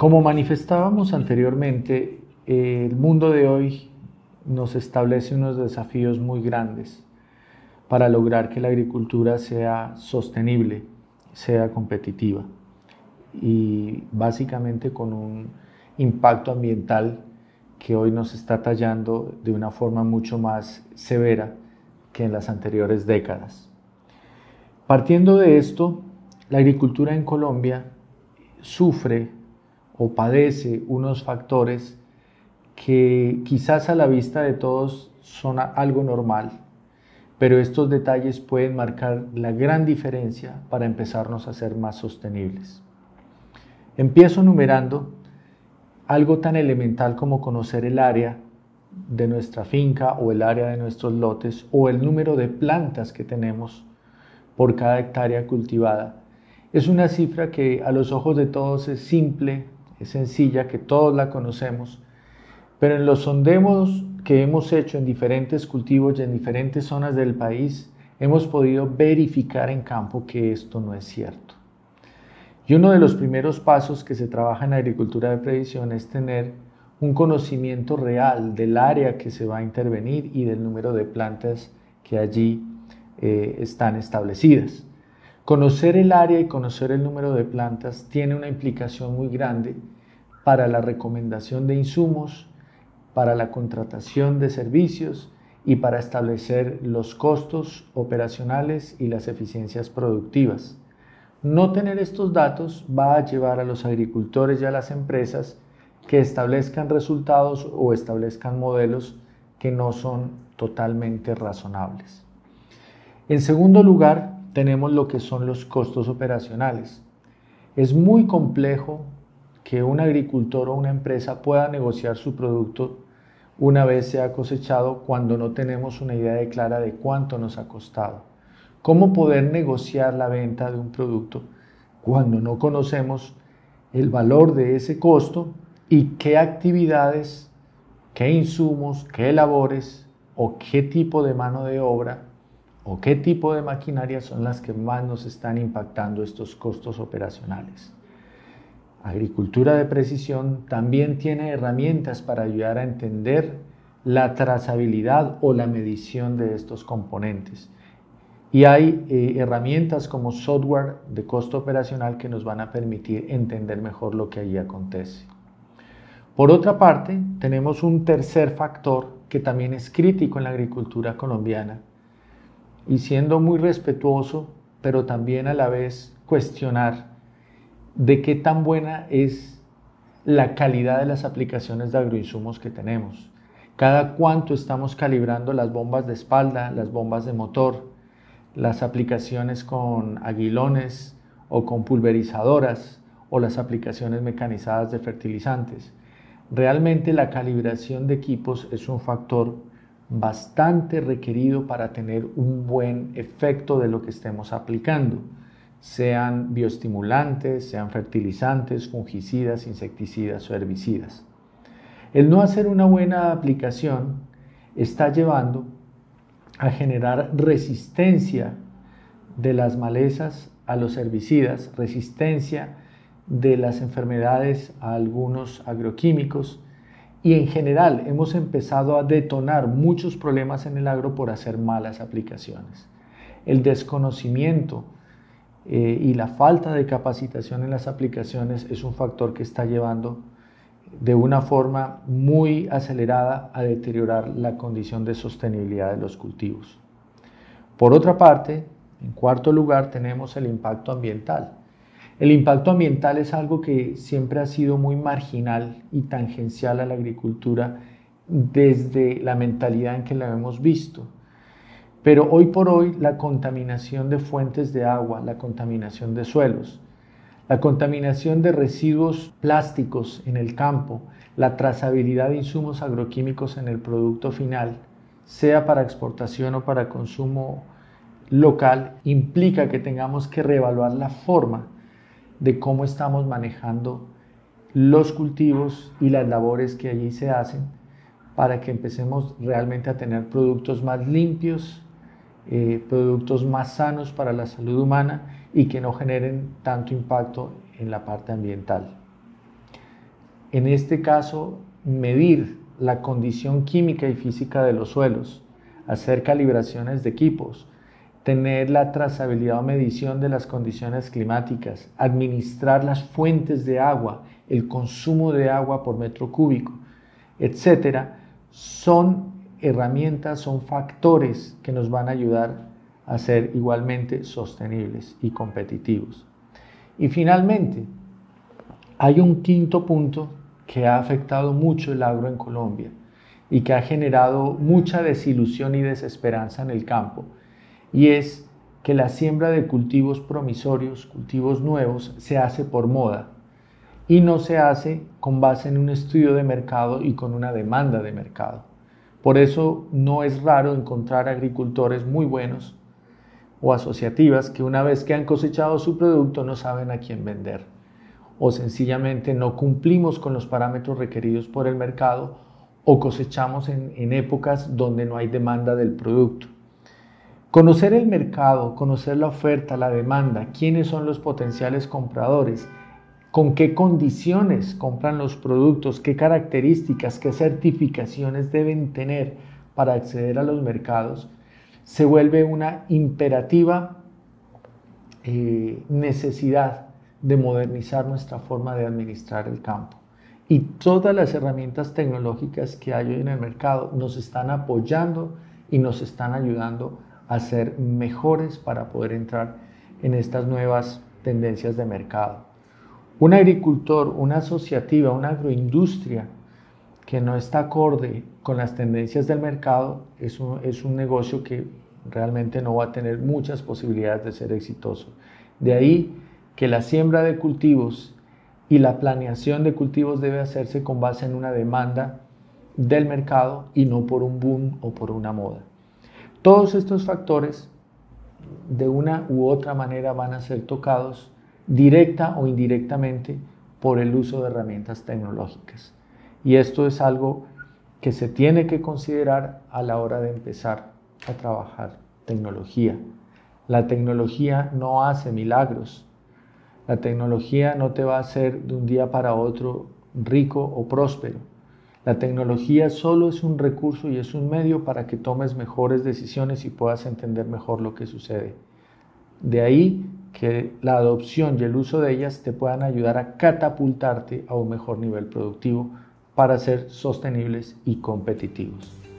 Como manifestábamos anteriormente, el mundo de hoy nos establece unos desafíos muy grandes para lograr que la agricultura sea sostenible, sea competitiva y básicamente con un impacto ambiental que hoy nos está tallando de una forma mucho más severa que en las anteriores décadas. Partiendo de esto, la agricultura en Colombia sufre o padece unos factores que quizás a la vista de todos son algo normal, pero estos detalles pueden marcar la gran diferencia para empezarnos a ser más sostenibles. Empiezo numerando algo tan elemental como conocer el área de nuestra finca o el área de nuestros lotes o el número de plantas que tenemos por cada hectárea cultivada. Es una cifra que a los ojos de todos es simple, es sencilla, que todos la conocemos, pero en los sondeos que hemos hecho en diferentes cultivos y en diferentes zonas del país, hemos podido verificar en campo que esto no es cierto. Y uno de los primeros pasos que se trabaja en agricultura de previsión es tener un conocimiento real del área que se va a intervenir y del número de plantas que allí eh, están establecidas. Conocer el área y conocer el número de plantas tiene una implicación muy grande para la recomendación de insumos, para la contratación de servicios y para establecer los costos operacionales y las eficiencias productivas. No tener estos datos va a llevar a los agricultores y a las empresas que establezcan resultados o establezcan modelos que no son totalmente razonables. En segundo lugar, tenemos lo que son los costos operacionales. Es muy complejo que un agricultor o una empresa pueda negociar su producto una vez sea cosechado cuando no tenemos una idea clara de cuánto nos ha costado. ¿Cómo poder negociar la venta de un producto cuando no conocemos el valor de ese costo y qué actividades, qué insumos, qué labores o qué tipo de mano de obra o qué tipo de maquinaria son las que más nos están impactando estos costos operacionales? Agricultura de precisión también tiene herramientas para ayudar a entender la trazabilidad o la medición de estos componentes y hay eh, herramientas como software de costo operacional que nos van a permitir entender mejor lo que allí acontece. Por otra parte, tenemos un tercer factor que también es crítico en la agricultura colombiana y siendo muy respetuoso, pero también a la vez cuestionar de qué tan buena es la calidad de las aplicaciones de agroinsumos que tenemos. Cada cuánto estamos calibrando las bombas de espalda, las bombas de motor, las aplicaciones con aguilones o con pulverizadoras o las aplicaciones mecanizadas de fertilizantes. Realmente la calibración de equipos es un factor bastante requerido para tener un buen efecto de lo que estemos aplicando, sean bioestimulantes, sean fertilizantes, fungicidas, insecticidas o herbicidas. El no hacer una buena aplicación está llevando a generar resistencia de las malezas a los herbicidas, resistencia de las enfermedades a algunos agroquímicos y en general hemos empezado a detonar muchos problemas en el agro por hacer malas aplicaciones. El desconocimiento eh, y la falta de capacitación en las aplicaciones es un factor que está llevando de una forma muy acelerada a deteriorar la condición de sostenibilidad de los cultivos. Por otra parte, en cuarto lugar tenemos el impacto ambiental. El impacto ambiental es algo que siempre ha sido muy marginal y tangencial a la agricultura desde la mentalidad en que la hemos visto. Pero hoy por hoy la contaminación de fuentes de agua, la contaminación de suelos, la contaminación de residuos plásticos en el campo, la trazabilidad de insumos agroquímicos en el producto final, sea para exportación o para consumo local, implica que tengamos que reevaluar la forma de cómo estamos manejando los cultivos y las labores que allí se hacen para que empecemos realmente a tener productos más limpios, eh, productos más sanos para la salud humana y que no generen tanto impacto en la parte ambiental. en este caso, medir la condición química y física de los suelos, hacer calibraciones de equipos, tener la trazabilidad o medición de las condiciones climáticas, administrar las fuentes de agua, el consumo de agua por metro cúbico, etcétera, son herramientas, son factores que nos van a ayudar a ser igualmente sostenibles y competitivos. Y finalmente, hay un quinto punto que ha afectado mucho el agro en Colombia y que ha generado mucha desilusión y desesperanza en el campo, y es que la siembra de cultivos promisorios, cultivos nuevos, se hace por moda y no se hace con base en un estudio de mercado y con una demanda de mercado. Por eso no es raro encontrar agricultores muy buenos o asociativas que una vez que han cosechado su producto no saben a quién vender o sencillamente no cumplimos con los parámetros requeridos por el mercado o cosechamos en, en épocas donde no hay demanda del producto. Conocer el mercado, conocer la oferta, la demanda, quiénes son los potenciales compradores, con qué condiciones compran los productos, qué características, qué certificaciones deben tener para acceder a los mercados, se vuelve una imperativa eh, necesidad de modernizar nuestra forma de administrar el campo. Y todas las herramientas tecnológicas que hay hoy en el mercado nos están apoyando y nos están ayudando a ser mejores para poder entrar en estas nuevas tendencias de mercado. Un agricultor, una asociativa, una agroindustria que no está acorde con las tendencias del mercado es un, es un negocio que realmente no va a tener muchas posibilidades de ser exitoso. De ahí que la siembra de cultivos y la planeación de cultivos debe hacerse con base en una demanda del mercado y no por un boom o por una moda. Todos estos factores de una u otra manera van a ser tocados directa o indirectamente por el uso de herramientas tecnológicas. Y esto es algo que se tiene que considerar a la hora de empezar a trabajar tecnología. La tecnología no hace milagros. La tecnología no te va a hacer de un día para otro rico o próspero. La tecnología solo es un recurso y es un medio para que tomes mejores decisiones y puedas entender mejor lo que sucede. De ahí que la adopción y el uso de ellas te puedan ayudar a catapultarte a un mejor nivel productivo para ser sostenibles y competitivos.